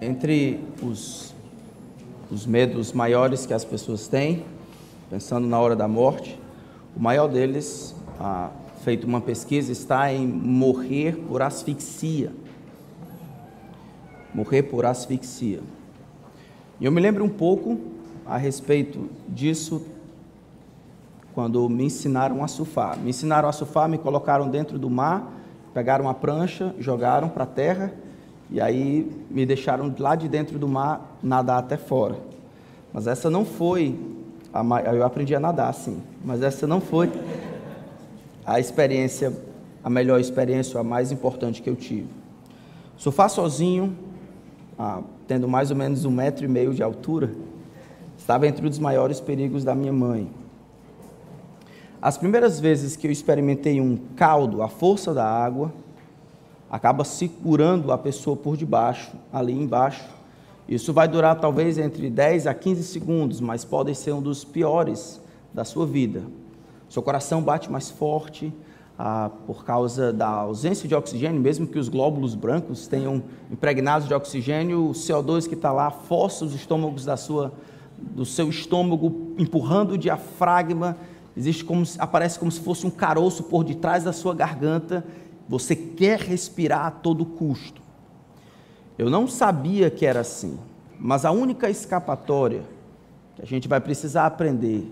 Entre os, os medos maiores que as pessoas têm, pensando na hora da morte, o maior deles, ah, feito uma pesquisa, está em morrer por asfixia. Morrer por asfixia. E eu me lembro um pouco a respeito disso quando me ensinaram a surfar. Me ensinaram a surfar, me colocaram dentro do mar, pegaram uma prancha, jogaram para a terra e aí me deixaram lá de dentro do mar nadar até fora. Mas essa não foi, a, eu aprendi a nadar sim, mas essa não foi a experiência, a melhor experiência, a mais importante que eu tive. Surfar sozinho, ah, tendo mais ou menos um metro e meio de altura, estava entre os maiores perigos da minha mãe. As primeiras vezes que eu experimentei um caldo, a força da água, acaba segurando a pessoa por debaixo, ali embaixo. Isso vai durar talvez entre 10 a 15 segundos, mas pode ser um dos piores da sua vida. Seu coração bate mais forte ah, por causa da ausência de oxigênio, mesmo que os glóbulos brancos tenham impregnados de oxigênio, o CO2 que está lá força os estômagos da sua, do seu estômago, empurrando o diafragma Existe como aparece como se fosse um caroço por detrás da sua garganta. Você quer respirar a todo custo. Eu não sabia que era assim, mas a única escapatória que a gente vai precisar aprender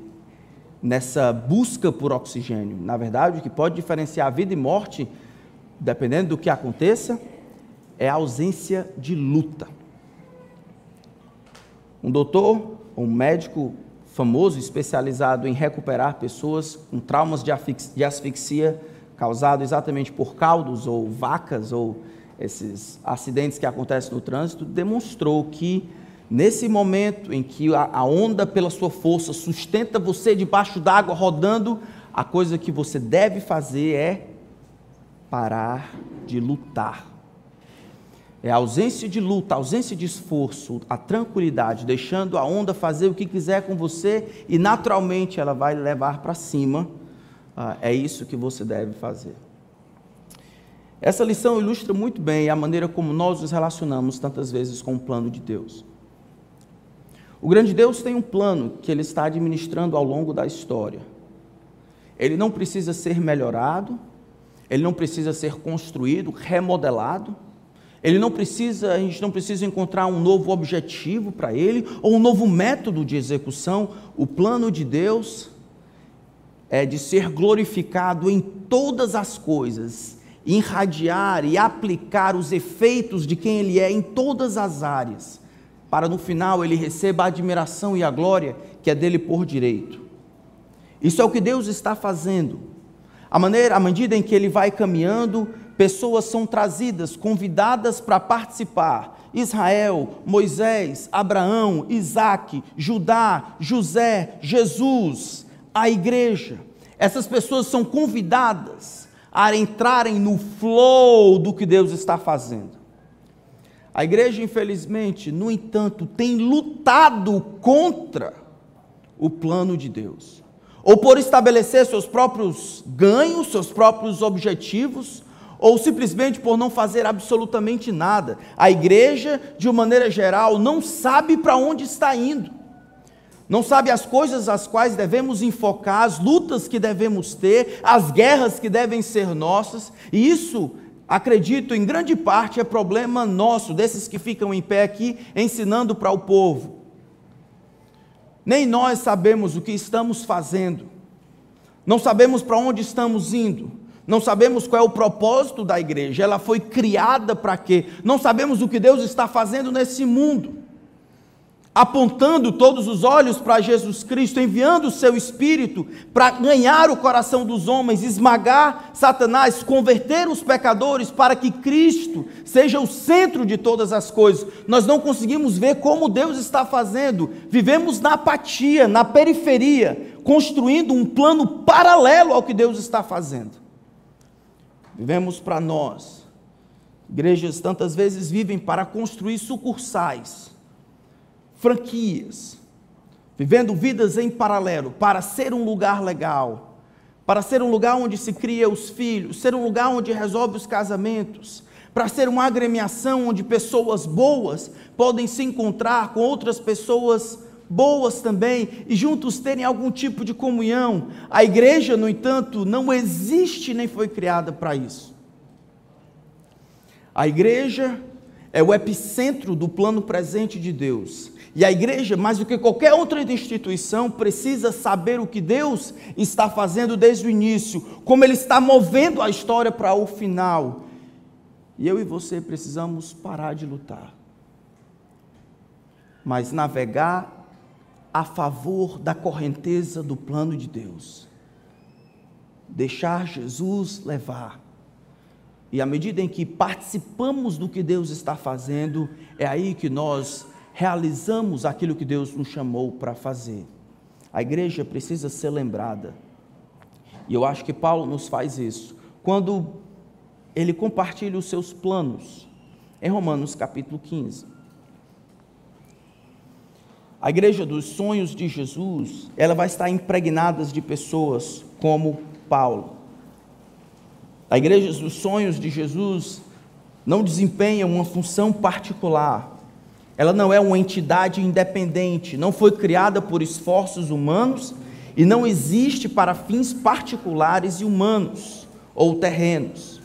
nessa busca por oxigênio, na verdade, o que pode diferenciar vida e morte, dependendo do que aconteça, é a ausência de luta. Um doutor, um médico famoso, especializado em recuperar pessoas com traumas de asfixia causado exatamente por caldos ou vacas ou esses acidentes que acontecem no trânsito, demonstrou que nesse momento em que a onda pela sua força sustenta você debaixo d'água rodando, a coisa que você deve fazer é parar de lutar. É a ausência de luta, a ausência de esforço, a tranquilidade, deixando a onda fazer o que quiser com você e naturalmente ela vai levar para cima. Ah, é isso que você deve fazer. Essa lição ilustra muito bem a maneira como nós nos relacionamos tantas vezes com o plano de Deus. O grande Deus tem um plano que ele está administrando ao longo da história. Ele não precisa ser melhorado, ele não precisa ser construído, remodelado ele não precisa, a gente não precisa encontrar um novo objetivo para ele ou um novo método de execução. O plano de Deus é de ser glorificado em todas as coisas, irradiar e aplicar os efeitos de quem ele é em todas as áreas, para no final ele receba a admiração e a glória que é dele por direito. Isso é o que Deus está fazendo. A maneira, a medida em que ele vai caminhando, pessoas são trazidas, convidadas para participar. Israel, Moisés, Abraão, Isaac, Judá, José, Jesus, a igreja. Essas pessoas são convidadas a entrarem no flow do que Deus está fazendo. A igreja, infelizmente, no entanto, tem lutado contra o plano de Deus, ou por estabelecer seus próprios ganhos, seus próprios objetivos, ou simplesmente por não fazer absolutamente nada. A igreja, de uma maneira geral, não sabe para onde está indo, não sabe as coisas às quais devemos enfocar, as lutas que devemos ter, as guerras que devem ser nossas, e isso, acredito, em grande parte é problema nosso, desses que ficam em pé aqui ensinando para o povo. Nem nós sabemos o que estamos fazendo, não sabemos para onde estamos indo, não sabemos qual é o propósito da igreja, ela foi criada para quê? Não sabemos o que Deus está fazendo nesse mundo. Apontando todos os olhos para Jesus Cristo, enviando o seu Espírito para ganhar o coração dos homens, esmagar Satanás, converter os pecadores para que Cristo seja o centro de todas as coisas. Nós não conseguimos ver como Deus está fazendo, vivemos na apatia, na periferia, construindo um plano paralelo ao que Deus está fazendo. Vivemos para nós. Igrejas tantas vezes vivem para construir sucursais, franquias, vivendo vidas em paralelo, para ser um lugar legal, para ser um lugar onde se cria os filhos, ser um lugar onde resolve os casamentos, para ser uma agremiação onde pessoas boas podem se encontrar com outras pessoas boas também e juntos terem algum tipo de comunhão. A igreja, no entanto, não existe nem foi criada para isso. A igreja é o epicentro do plano presente de Deus. E a igreja, mais do que qualquer outra instituição, precisa saber o que Deus está fazendo desde o início, como Ele está movendo a história para o final. E eu e você precisamos parar de lutar, mas navegar a favor da correnteza do plano de Deus. Deixar Jesus levar. E à medida em que participamos do que Deus está fazendo, é aí que nós realizamos aquilo que Deus nos chamou para fazer. A igreja precisa ser lembrada. E eu acho que Paulo nos faz isso. Quando ele compartilha os seus planos, em Romanos capítulo 15. A igreja dos sonhos de Jesus, ela vai estar impregnada de pessoas como Paulo. A igreja dos sonhos de Jesus não desempenha uma função particular. Ela não é uma entidade independente, não foi criada por esforços humanos e não existe para fins particulares e humanos ou terrenos.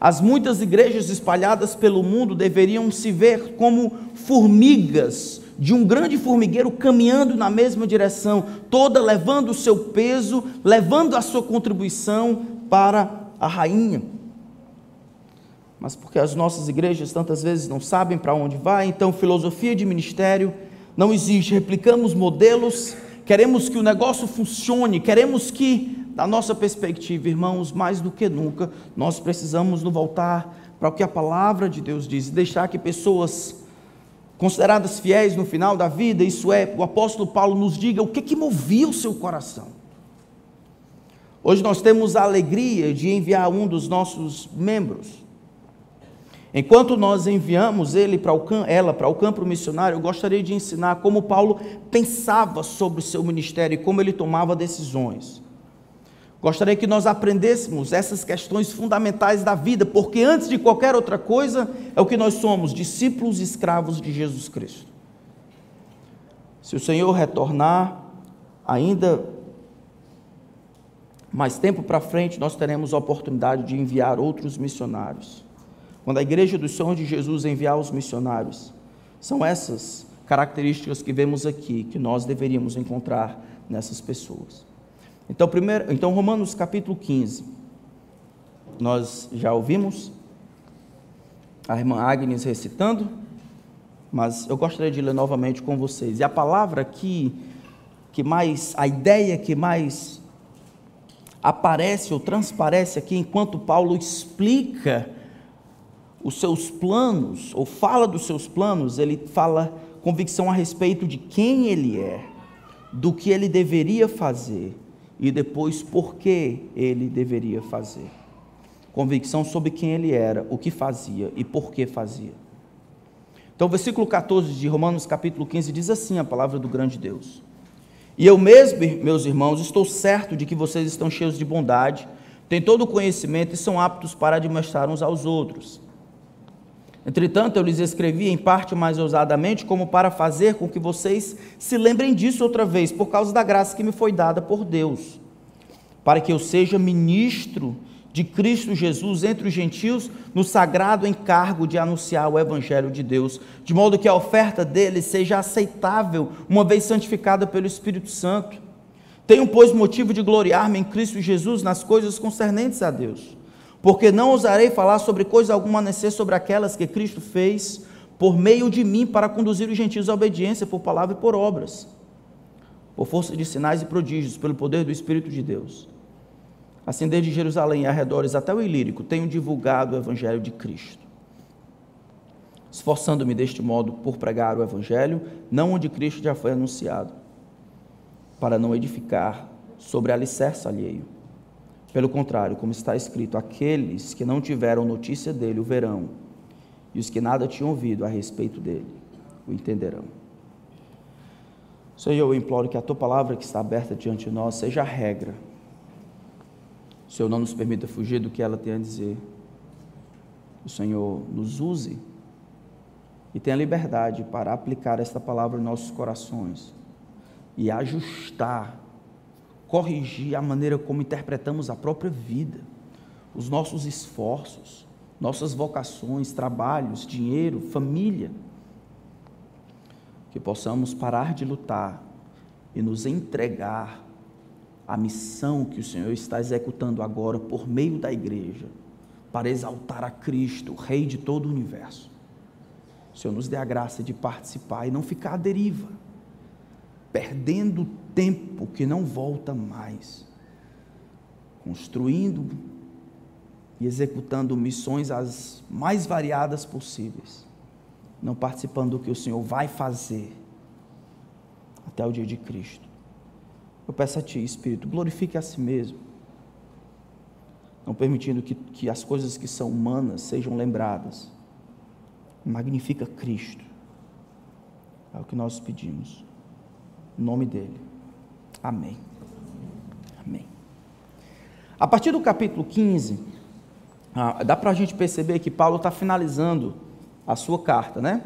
As muitas igrejas espalhadas pelo mundo deveriam se ver como formigas de um grande formigueiro caminhando na mesma direção, toda levando o seu peso, levando a sua contribuição para a rainha. Mas porque as nossas igrejas tantas vezes não sabem para onde vai, então filosofia de ministério não existe. Replicamos modelos, queremos que o negócio funcione, queremos que, da nossa perspectiva, irmãos, mais do que nunca, nós precisamos nos voltar para o que a palavra de Deus diz, e deixar que pessoas consideradas fiéis no final da vida, isso é, o apóstolo Paulo nos diga o que, que movia o seu coração. Hoje nós temos a alegria de enviar um dos nossos membros. Enquanto nós enviamos ele para o, ela para o campo missionário, eu gostaria de ensinar como Paulo pensava sobre o seu ministério e como ele tomava decisões. Gostaria que nós aprendêssemos essas questões fundamentais da vida, porque antes de qualquer outra coisa, é o que nós somos, discípulos escravos de Jesus Cristo. Se o Senhor retornar, ainda mais tempo para frente, nós teremos a oportunidade de enviar outros missionários. Quando a igreja dos sonhos de Jesus enviar os missionários, são essas características que vemos aqui que nós deveríamos encontrar nessas pessoas. Então, primeiro, então Romanos capítulo 15. Nós já ouvimos a irmã Agnes recitando, mas eu gostaria de ler novamente com vocês. E a palavra que que mais, a ideia que mais aparece ou transparece aqui enquanto Paulo explica os seus planos, ou fala dos seus planos, ele fala convicção a respeito de quem ele é, do que ele deveria fazer e depois por que ele deveria fazer. Convicção sobre quem ele era, o que fazia e por que fazia. Então, o versículo 14 de Romanos, capítulo 15, diz assim a palavra do grande Deus. E eu mesmo, meus irmãos, estou certo de que vocês estão cheios de bondade, têm todo o conhecimento e são aptos para demonstrar uns aos outros. Entretanto, eu lhes escrevi em parte mais ousadamente, como para fazer com que vocês se lembrem disso outra vez, por causa da graça que me foi dada por Deus, para que eu seja ministro de Cristo Jesus entre os gentios, no sagrado encargo de anunciar o Evangelho de Deus, de modo que a oferta dele seja aceitável, uma vez santificada pelo Espírito Santo. Tenho, pois, motivo de gloriar-me em Cristo Jesus nas coisas concernentes a Deus porque não ousarei falar sobre coisa alguma a sobre aquelas que Cristo fez por meio de mim para conduzir os gentios à obediência por palavra e por obras, por força de sinais e prodígios, pelo poder do Espírito de Deus. Assim, desde Jerusalém e arredores até o Ilírico, tenho divulgado o Evangelho de Cristo, esforçando-me deste modo por pregar o Evangelho, não onde Cristo já foi anunciado, para não edificar sobre alicerce alheio. Pelo contrário, como está escrito, aqueles que não tiveram notícia dele o verão, e os que nada tinham ouvido a respeito dele o entenderão. Senhor, eu imploro que a tua palavra que está aberta diante de nós seja a regra. O Senhor não nos permita fugir do que ela tem a dizer. o Senhor nos use e tenha liberdade para aplicar esta palavra em nossos corações e ajustar, corrigir a maneira como interpretamos a própria vida, os nossos esforços, nossas vocações, trabalhos, dinheiro, família. Que possamos parar de lutar e nos entregar à missão que o Senhor está executando agora por meio da igreja, para exaltar a Cristo, Rei de todo o universo. O Senhor nos dê a graça de participar e não ficar à deriva, perdendo tempo que não volta mais, construindo e executando missões as mais variadas possíveis, não participando do que o Senhor vai fazer até o dia de Cristo. Eu peço a Ti, Espírito, glorifique a si mesmo, não permitindo que, que as coisas que são humanas sejam lembradas magnifica Cristo. É o que nós pedimos. Em nome dele. Amém. Amém. A partir do capítulo 15, ah, dá para a gente perceber que Paulo está finalizando a sua carta, né?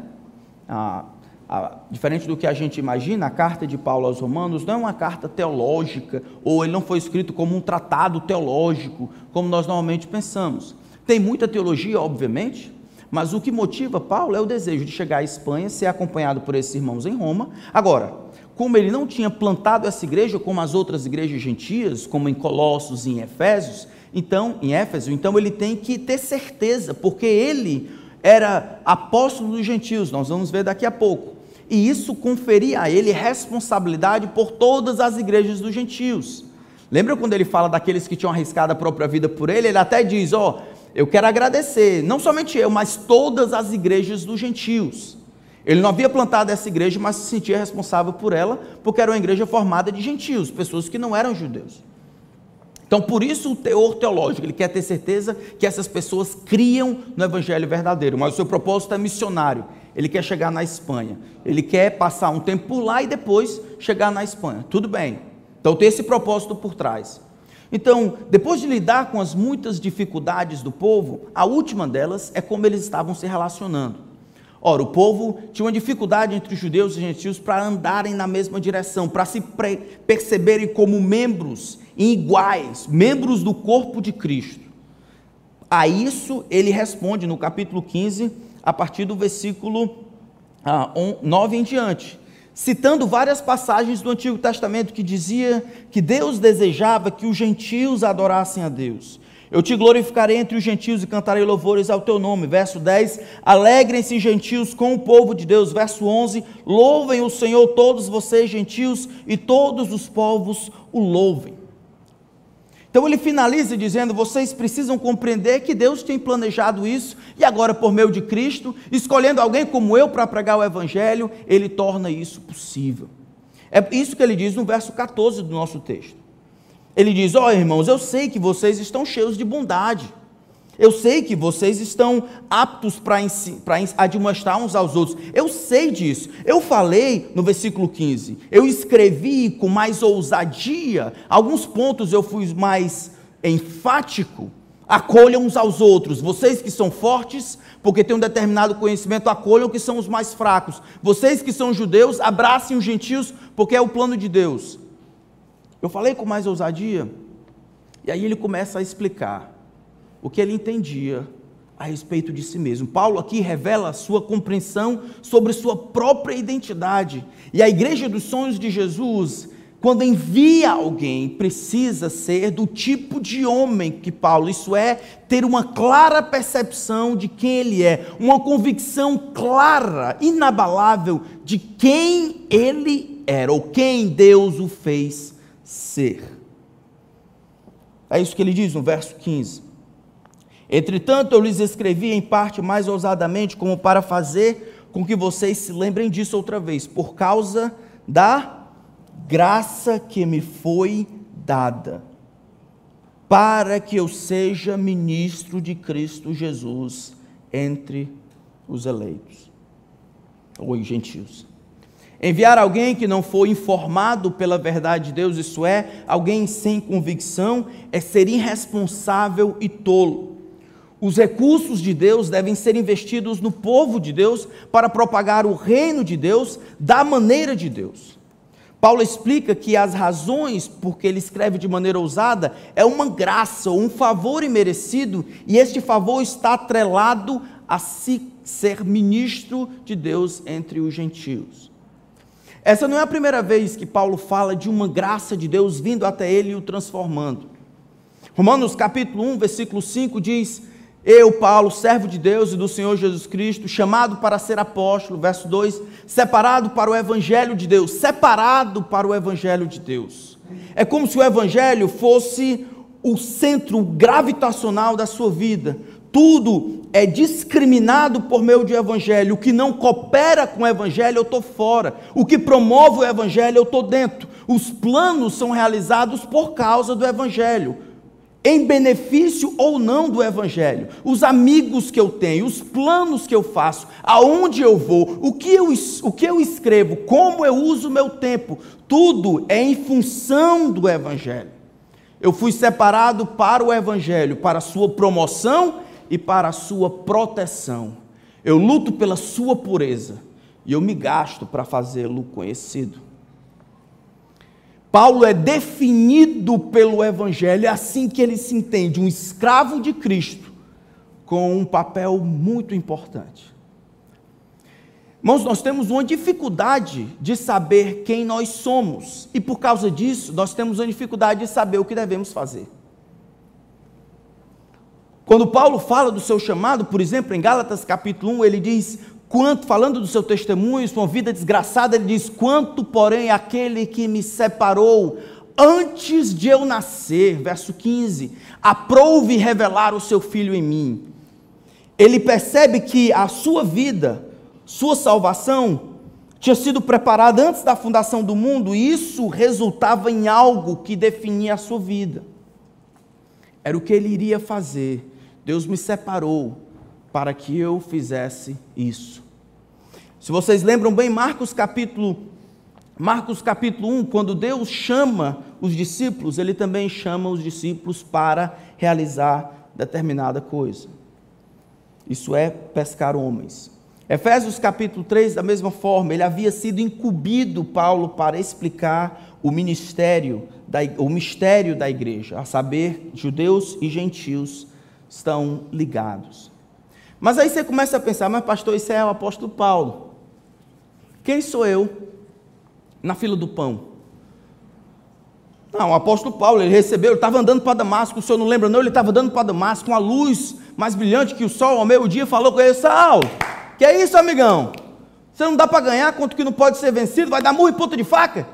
Diferente do que a gente imagina, a carta de Paulo aos Romanos não é uma carta teológica, ou ele não foi escrito como um tratado teológico, como nós normalmente pensamos. Tem muita teologia, obviamente, mas o que motiva Paulo é o desejo de chegar à Espanha, ser acompanhado por esses irmãos em Roma. Agora, como ele não tinha plantado essa igreja como as outras igrejas gentias, como em Colossos e em Efésios, então, em Éfeso, então ele tem que ter certeza, porque ele era apóstolo dos gentios, nós vamos ver daqui a pouco. E isso conferia a ele responsabilidade por todas as igrejas dos gentios. Lembra quando ele fala daqueles que tinham arriscado a própria vida por ele? Ele até diz: Ó, oh, eu quero agradecer, não somente eu, mas todas as igrejas dos gentios. Ele não havia plantado essa igreja, mas se sentia responsável por ela, porque era uma igreja formada de gentios, pessoas que não eram judeus. Então, por isso o teor teológico, ele quer ter certeza que essas pessoas criam no evangelho verdadeiro, mas o seu propósito é missionário. Ele quer chegar na Espanha, ele quer passar um tempo por lá e depois chegar na Espanha. Tudo bem. Então, tem esse propósito por trás. Então, depois de lidar com as muitas dificuldades do povo, a última delas é como eles estavam se relacionando. Ora, o povo tinha uma dificuldade entre os judeus e os gentios para andarem na mesma direção, para se perceberem como membros iguais, membros do corpo de Cristo. A isso ele responde no capítulo 15, a partir do versículo 9 ah, em diante citando várias passagens do Antigo Testamento que dizia que Deus desejava que os gentios adorassem a Deus. Eu te glorificarei entre os gentios e cantarei louvores ao teu nome. Verso 10: Alegrem-se gentios com o povo de Deus. Verso 11: Louvem o Senhor todos vocês gentios e todos os povos o louvem. Então ele finaliza dizendo: vocês precisam compreender que Deus tem planejado isso, e agora, por meio de Cristo, escolhendo alguém como eu para pregar o Evangelho, ele torna isso possível. É isso que ele diz no verso 14 do nosso texto. Ele diz: Ó oh, irmãos, eu sei que vocês estão cheios de bondade eu sei que vocês estão aptos para admoestar uns aos outros. Eu sei disso. Eu falei no versículo 15. Eu escrevi com mais ousadia. Alguns pontos eu fui mais enfático. Acolham uns aos outros. Vocês que são fortes, porque têm um determinado conhecimento, acolham que são os mais fracos. Vocês que são judeus, abracem os gentios, porque é o plano de Deus. Eu falei com mais ousadia. E aí ele começa a explicar o que ele entendia a respeito de si mesmo. Paulo aqui revela a sua compreensão sobre sua própria identidade. E a igreja dos sonhos de Jesus, quando envia alguém, precisa ser do tipo de homem que Paulo, isso é, ter uma clara percepção de quem ele é, uma convicção clara, inabalável de quem ele era, ou quem Deus o fez ser. É isso que ele diz no verso 15. Entretanto, eu lhes escrevi em parte mais ousadamente, como para fazer com que vocês se lembrem disso outra vez, por causa da graça que me foi dada, para que eu seja ministro de Cristo Jesus entre os eleitos, ou gentios. Enviar alguém que não foi informado pela verdade de Deus, isso é, alguém sem convicção, é ser irresponsável e tolo. Os recursos de Deus devem ser investidos no povo de Deus para propagar o reino de Deus da maneira de Deus. Paulo explica que as razões por que ele escreve de maneira ousada é uma graça, um favor imerecido, e este favor está atrelado a se ser ministro de Deus entre os gentios. Essa não é a primeira vez que Paulo fala de uma graça de Deus vindo até ele e o transformando. Romanos capítulo 1, versículo 5 diz: Eu, Paulo, servo de Deus e do Senhor Jesus Cristo, chamado para ser apóstolo, verso 2, separado para o evangelho de Deus, separado para o evangelho de Deus. É como se o evangelho fosse o centro gravitacional da sua vida, tudo é discriminado por meio de evangelho. O que não coopera com o evangelho, eu estou fora. O que promove o evangelho, eu estou dentro. Os planos são realizados por causa do evangelho. Em benefício ou não do evangelho. Os amigos que eu tenho, os planos que eu faço, aonde eu vou, o que eu, o que eu escrevo, como eu uso o meu tempo, tudo é em função do evangelho. Eu fui separado para o evangelho, para a sua promoção e para a sua proteção. Eu luto pela sua pureza e eu me gasto para fazê-lo conhecido. Paulo é definido pelo Evangelho, é assim que ele se entende, um escravo de Cristo, com um papel muito importante. Irmãos, nós temos uma dificuldade de saber quem nós somos, e por causa disso, nós temos uma dificuldade de saber o que devemos fazer. Quando Paulo fala do seu chamado, por exemplo, em Gálatas capítulo 1, ele diz: quanto, falando do seu testemunho, sua vida desgraçada, ele diz: quanto, porém, aquele que me separou antes de eu nascer, verso 15, aprouve revelar o seu filho em mim. Ele percebe que a sua vida, sua salvação, tinha sido preparada antes da fundação do mundo, e isso resultava em algo que definia a sua vida. Era o que ele iria fazer Deus me separou para que eu fizesse isso. Se vocês lembram bem, Marcos capítulo Marcos capítulo 1, quando Deus chama os discípulos, ele também chama os discípulos para realizar determinada coisa. Isso é pescar homens. Efésios capítulo 3, da mesma forma, ele havia sido incumbido, Paulo, para explicar o ministério, da, o mistério da igreja, a saber, judeus e gentios estão ligados. Mas aí você começa a pensar, mas pastor, isso é o apóstolo Paulo. Quem sou eu na fila do pão? Não, o apóstolo Paulo, ele recebeu, ele estava andando para Damasco, o senhor não lembra não? Ele estava andando para Damasco com a luz mais brilhante que o sol ao meio-dia, falou com ele, Saulo, que é isso, amigão? Você não dá para ganhar quanto que não pode ser vencido, vai dar murro e ponta de faca?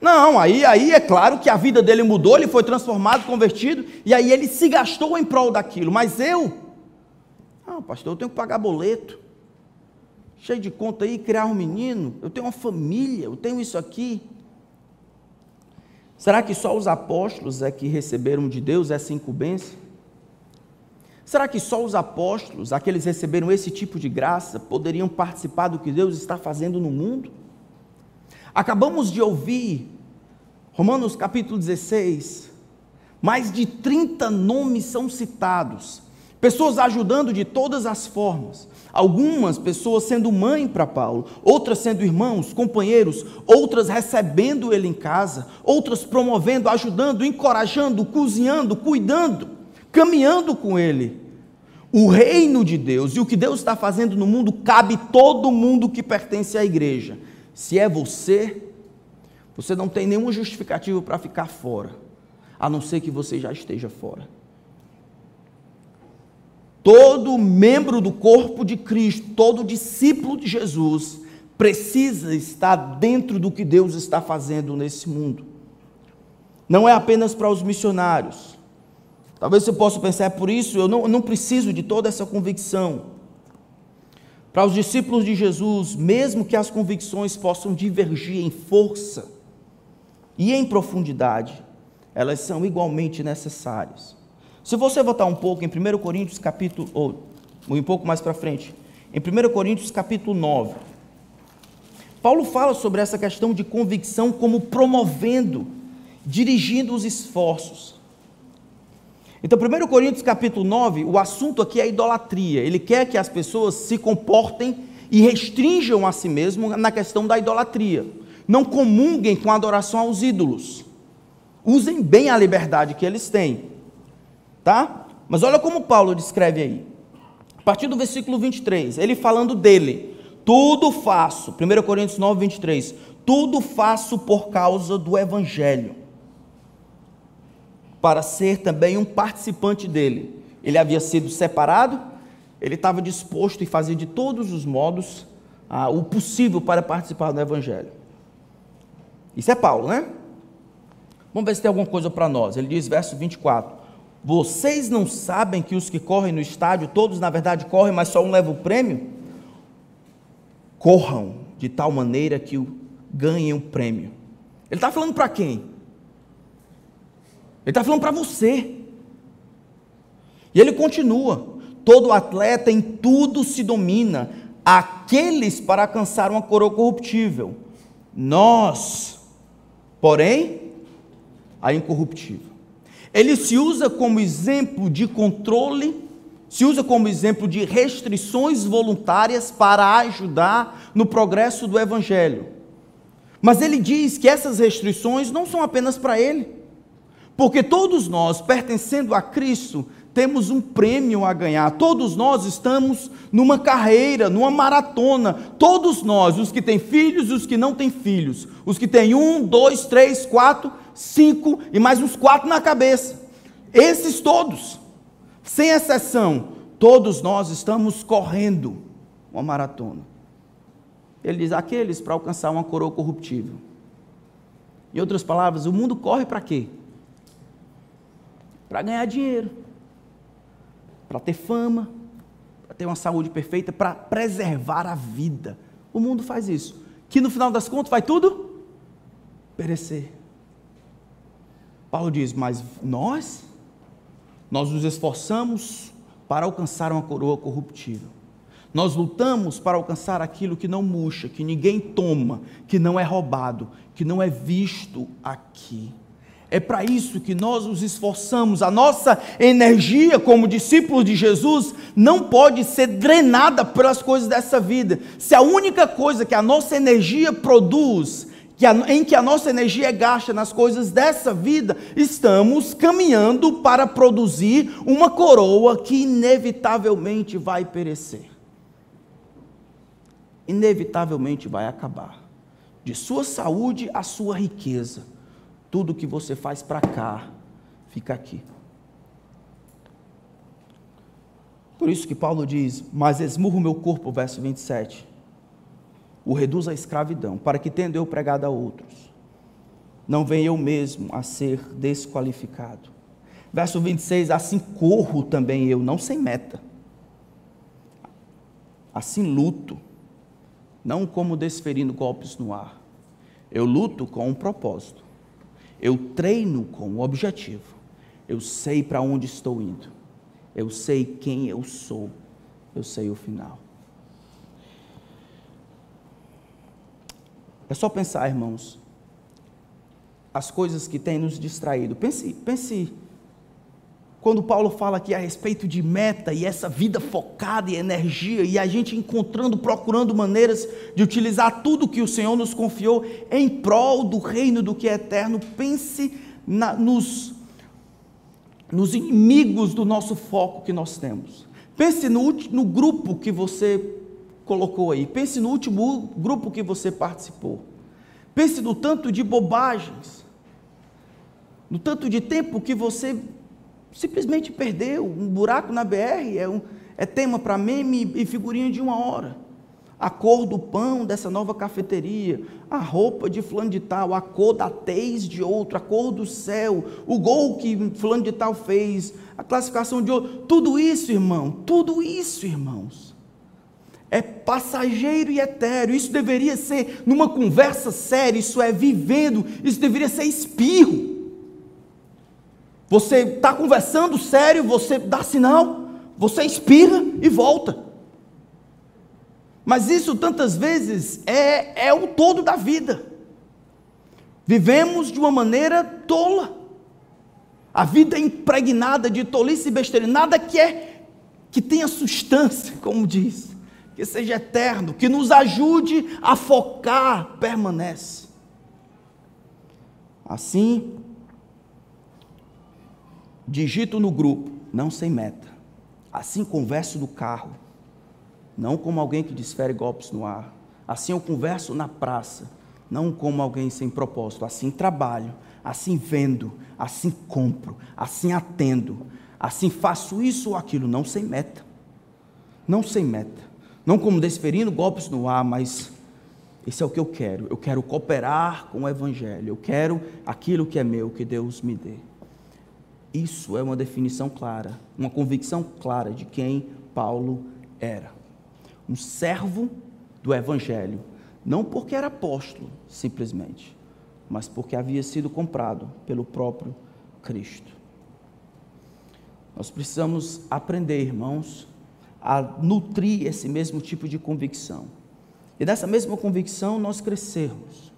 Não, aí, aí é claro que a vida dele mudou, ele foi transformado, convertido, e aí ele se gastou em prol daquilo. Mas eu, não, pastor, eu tenho que pagar boleto, cheio de conta aí, criar um menino, eu tenho uma família, eu tenho isso aqui. Será que só os apóstolos é que receberam de Deus essa incumbência? Será que só os apóstolos, aqueles que receberam esse tipo de graça, poderiam participar do que Deus está fazendo no mundo? Acabamos de ouvir Romanos capítulo 16, mais de 30 nomes são citados, pessoas ajudando de todas as formas. Algumas pessoas sendo mãe para Paulo, outras sendo irmãos, companheiros, outras recebendo ele em casa, outras promovendo, ajudando, encorajando, cozinhando, cuidando, caminhando com ele. O reino de Deus e o que Deus está fazendo no mundo cabe todo mundo que pertence à igreja. Se é você, você não tem nenhum justificativo para ficar fora, a não ser que você já esteja fora. Todo membro do corpo de Cristo, todo discípulo de Jesus, precisa estar dentro do que Deus está fazendo nesse mundo. Não é apenas para os missionários. Talvez você possa pensar, é por isso eu não, eu não preciso de toda essa convicção. Para os discípulos de Jesus, mesmo que as convicções possam divergir em força, e em profundidade, elas são igualmente necessárias. Se você voltar um pouco em 1 Coríntios capítulo, ou um pouco mais para frente, em 1 Coríntios capítulo 9, Paulo fala sobre essa questão de convicção como promovendo, dirigindo os esforços. Então, 1 Coríntios capítulo 9, o assunto aqui é idolatria. Ele quer que as pessoas se comportem e restringam a si mesmo na questão da idolatria. Não comunguem com a adoração aos ídolos. Usem bem a liberdade que eles têm. Tá? Mas olha como Paulo descreve aí. A partir do versículo 23, ele falando dele. Tudo faço, 1 Coríntios 9, 23. Tudo faço por causa do evangelho para ser também um participante dele. Ele havia sido separado, ele estava disposto e fazia de todos os modos ah, o possível para participar do Evangelho. Isso é Paulo, né? Vamos ver se tem alguma coisa para nós. Ele diz, verso 24: Vocês não sabem que os que correm no estádio, todos na verdade correm, mas só um leva o prêmio? Corram de tal maneira que ganhem o prêmio. Ele está falando para quem? Ele está falando para você. E ele continua: todo atleta em tudo se domina, aqueles para alcançar uma coroa corruptível. Nós, porém, a incorruptível. Ele se usa como exemplo de controle, se usa como exemplo de restrições voluntárias para ajudar no progresso do evangelho. Mas ele diz que essas restrições não são apenas para ele. Porque todos nós, pertencendo a Cristo, temos um prêmio a ganhar. Todos nós estamos numa carreira, numa maratona. Todos nós, os que têm filhos e os que não têm filhos. Os que têm um, dois, três, quatro, cinco e mais uns quatro na cabeça. Esses todos, sem exceção, todos nós estamos correndo uma maratona. Ele diz: aqueles para alcançar uma coroa corruptível. Em outras palavras, o mundo corre para quê? para ganhar dinheiro, para ter fama, para ter uma saúde perfeita, para preservar a vida. O mundo faz isso. Que no final das contas vai tudo perecer. Paulo diz: Mas nós, nós nos esforçamos para alcançar uma coroa corruptível. Nós lutamos para alcançar aquilo que não murcha, que ninguém toma, que não é roubado, que não é visto aqui. É para isso que nós nos esforçamos. A nossa energia como discípulos de Jesus não pode ser drenada pelas coisas dessa vida. Se a única coisa que a nossa energia produz, que a, em que a nossa energia é gasta nas coisas dessa vida, estamos caminhando para produzir uma coroa que inevitavelmente vai perecer. Inevitavelmente vai acabar. De sua saúde à sua riqueza tudo que você faz para cá, fica aqui. Por isso que Paulo diz: Mas esmurro meu corpo, verso 27, o reduz à escravidão, para que, tendo eu pregado a outros, não venha eu mesmo a ser desqualificado. Verso 26: Assim corro também eu, não sem meta. Assim luto, não como desferindo golpes no ar. Eu luto com um propósito eu treino com um objetivo. Eu sei para onde estou indo. Eu sei quem eu sou. Eu sei o final. É só pensar, irmãos, as coisas que têm nos distraído. Pense, pense quando Paulo fala aqui a respeito de meta e essa vida focada e energia, e a gente encontrando, procurando maneiras de utilizar tudo que o Senhor nos confiou em prol do reino do que é eterno, pense na, nos, nos inimigos do nosso foco que nós temos. Pense no, no grupo que você colocou aí, pense no último grupo que você participou. Pense no tanto de bobagens, no tanto de tempo que você simplesmente perdeu. Um buraco na BR é, um, é tema para meme e figurinha de uma hora. A cor do pão dessa nova cafeteria, a roupa de fulano de tal, a cor da tez de outro, a cor do céu, o gol que fulano de tal fez, a classificação de outro. Tudo isso, irmão, tudo isso, irmãos, é passageiro e etéreo. Isso deveria ser numa conversa séria, isso é vivendo, isso deveria ser espirro. Você está conversando sério, você dá sinal, você inspira e volta. Mas isso tantas vezes é, é o todo da vida. Vivemos de uma maneira tola. A vida é impregnada de tolice e besteira, nada que é que tenha substância, como diz, que seja eterno, que nos ajude a focar, permanece. Assim, digito no grupo, não sem meta. Assim converso no carro, não como alguém que desfere golpes no ar. Assim eu converso na praça, não como alguém sem propósito. Assim trabalho, assim vendo, assim compro, assim atendo, assim faço isso ou aquilo, não sem meta. Não sem meta. Não como desferindo golpes no ar, mas esse é o que eu quero. Eu quero cooperar com o Evangelho. Eu quero aquilo que é meu, que Deus me dê. Isso é uma definição clara, uma convicção clara de quem Paulo era. Um servo do Evangelho. Não porque era apóstolo, simplesmente, mas porque havia sido comprado pelo próprio Cristo. Nós precisamos aprender, irmãos, a nutrir esse mesmo tipo de convicção. E dessa mesma convicção nós crescermos.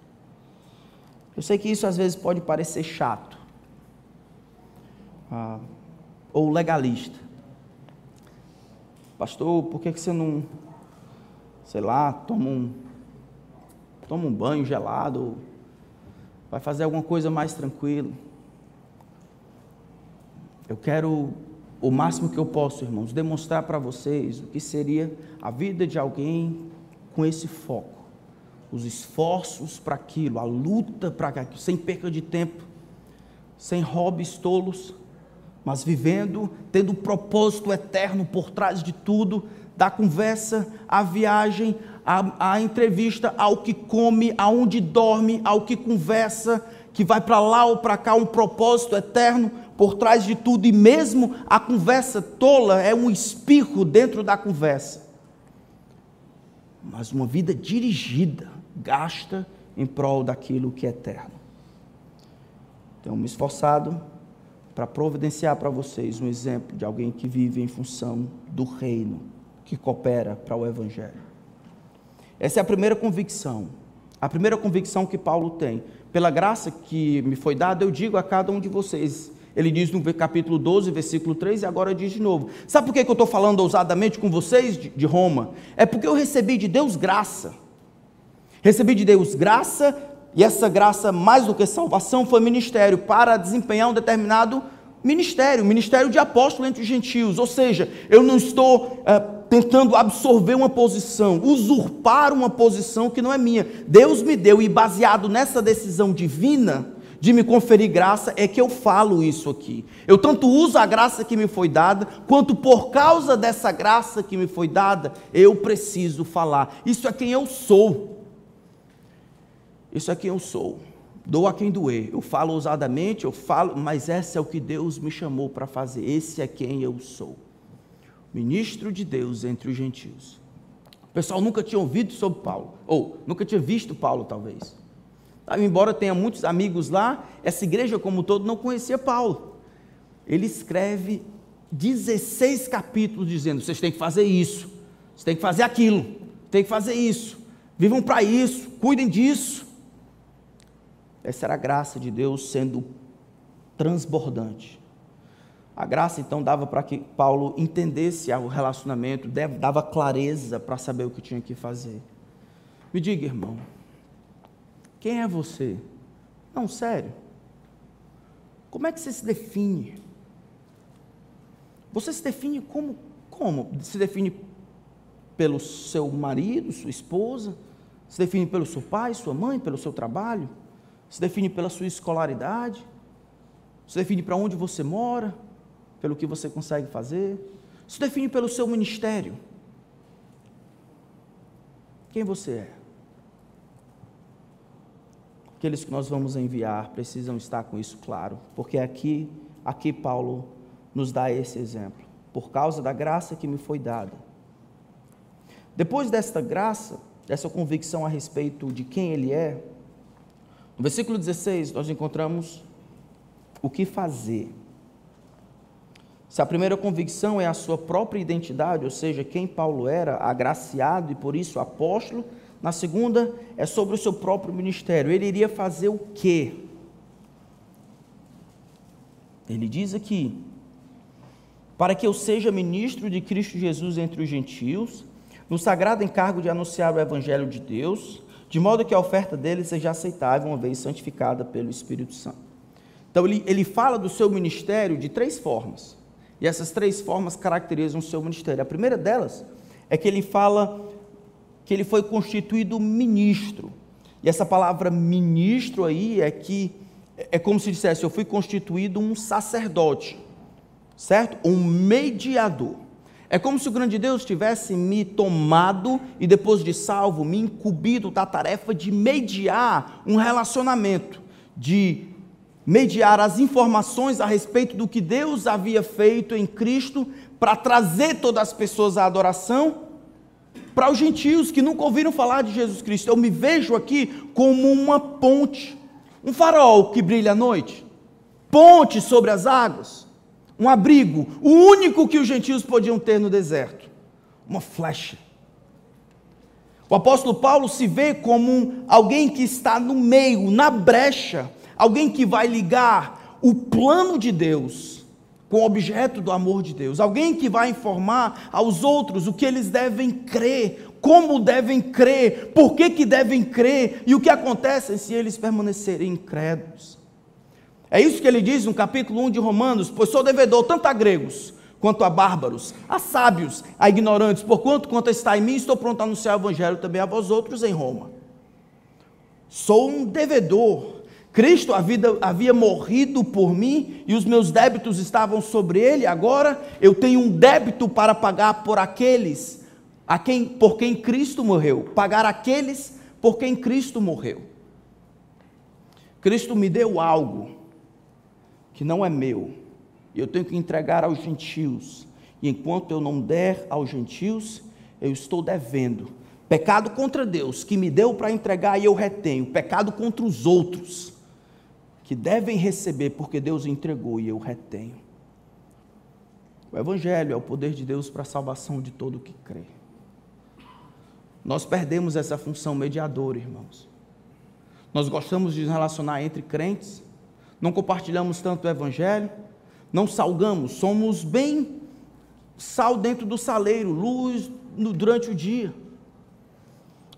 Eu sei que isso às vezes pode parecer chato ah, ou legalista. Pastor, por que você não, sei lá, toma um, toma um banho gelado? vai fazer alguma coisa mais tranquila? Eu quero o máximo que eu posso, irmãos, demonstrar para vocês o que seria a vida de alguém com esse foco, os esforços para aquilo, a luta para aquilo, sem perca de tempo, sem hobbies tolos, mas vivendo, tendo um propósito eterno por trás de tudo, da conversa, a viagem, a, a entrevista, ao que come, aonde dorme, ao que conversa, que vai para lá ou para cá, um propósito eterno por trás de tudo, e mesmo a conversa tola é um espirro dentro da conversa. Mas uma vida dirigida, gasta em prol daquilo que é eterno. Tenho me esforçado para providenciar para vocês um exemplo de alguém que vive em função do reino, que coopera para o Evangelho. Essa é a primeira convicção. A primeira convicção que Paulo tem. Pela graça que me foi dada, eu digo a cada um de vocês: ele diz no capítulo 12, versículo 3, e agora diz de novo. Sabe por que eu estou falando ousadamente com vocês de Roma? É porque eu recebi de Deus graça. Recebi de Deus graça, e essa graça, mais do que salvação, foi ministério para desempenhar um determinado ministério, ministério de apóstolo entre os gentios. Ou seja, eu não estou é, tentando absorver uma posição, usurpar uma posição que não é minha. Deus me deu, e baseado nessa decisão divina, de me conferir graça, é que eu falo isso aqui. Eu tanto uso a graça que me foi dada, quanto por causa dessa graça que me foi dada, eu preciso falar. Isso é quem eu sou. Isso é quem eu sou. Dou a quem doer. Eu falo ousadamente, eu falo, mas esse é o que Deus me chamou para fazer. Esse é quem eu sou. Ministro de Deus entre os gentios. O pessoal nunca tinha ouvido sobre Paulo, ou nunca tinha visto Paulo, talvez. Embora tenha muitos amigos lá, essa igreja como um todo não conhecia Paulo. Ele escreve 16 capítulos dizendo: vocês têm que fazer isso, vocês têm que fazer aquilo, têm que fazer isso, vivam para isso, cuidem disso. Essa era a graça de Deus sendo transbordante. A graça então dava para que Paulo entendesse o relacionamento, dava clareza para saber o que tinha que fazer. Me diga, irmão, quem é você? Não, sério. Como é que você se define? Você se define como? Como? Se define pelo seu marido, sua esposa? Se define pelo seu pai, sua mãe, pelo seu trabalho? Se define pela sua escolaridade? Se define para onde você mora? Pelo que você consegue fazer? Se define pelo seu ministério? Quem você é? Aqueles que nós vamos enviar precisam estar com isso claro, porque aqui, aqui Paulo nos dá esse exemplo. Por causa da graça que me foi dada. Depois desta graça, dessa convicção a respeito de quem ele é, no versículo 16 nós encontramos o que fazer. Se a primeira convicção é a sua própria identidade, ou seja, quem Paulo era, agraciado e por isso apóstolo, na segunda é sobre o seu próprio ministério. Ele iria fazer o quê? Ele diz aqui: para que eu seja ministro de Cristo Jesus entre os gentios, no sagrado encargo de anunciar o evangelho de Deus, de modo que a oferta dele seja aceitável, uma vez santificada pelo Espírito Santo. Então, ele, ele fala do seu ministério de três formas. E essas três formas caracterizam o seu ministério. A primeira delas é que ele fala que ele foi constituído ministro. E essa palavra ministro aí é que é como se dissesse: eu fui constituído um sacerdote, certo? Um mediador. É como se o grande Deus tivesse me tomado e depois de salvo, me incumbido da tarefa de mediar um relacionamento, de mediar as informações a respeito do que Deus havia feito em Cristo para trazer todas as pessoas à adoração para os gentios que nunca ouviram falar de Jesus Cristo. Eu me vejo aqui como uma ponte, um farol que brilha à noite, ponte sobre as águas, um abrigo, o único que os gentios podiam ter no deserto, uma flecha. O apóstolo Paulo se vê como alguém que está no meio, na brecha, alguém que vai ligar o plano de Deus com o objeto do amor de Deus, alguém que vai informar aos outros o que eles devem crer, como devem crer, por que, que devem crer e o que acontece se eles permanecerem incrédulos. É isso que ele diz no capítulo 1 de Romanos: Pois sou devedor tanto a gregos quanto a bárbaros, a sábios, a ignorantes, porquanto quanto está em mim, estou pronto a anunciar o evangelho também a vós outros em Roma. Sou um devedor Cristo havia, morrido por mim e os meus débitos estavam sobre ele, agora eu tenho um débito para pagar por aqueles a quem, por quem Cristo morreu, pagar aqueles por quem Cristo morreu. Cristo me deu algo que não é meu, e eu tenho que entregar aos gentios, e enquanto eu não der aos gentios, eu estou devendo. Pecado contra Deus, que me deu para entregar e eu retenho, pecado contra os outros que devem receber porque Deus entregou e eu retenho. O Evangelho é o poder de Deus para a salvação de todo que crê. Nós perdemos essa função mediadora, irmãos. Nós gostamos de nos relacionar entre crentes, não compartilhamos tanto o Evangelho, não salgamos, somos bem sal dentro do saleiro, luz durante o dia.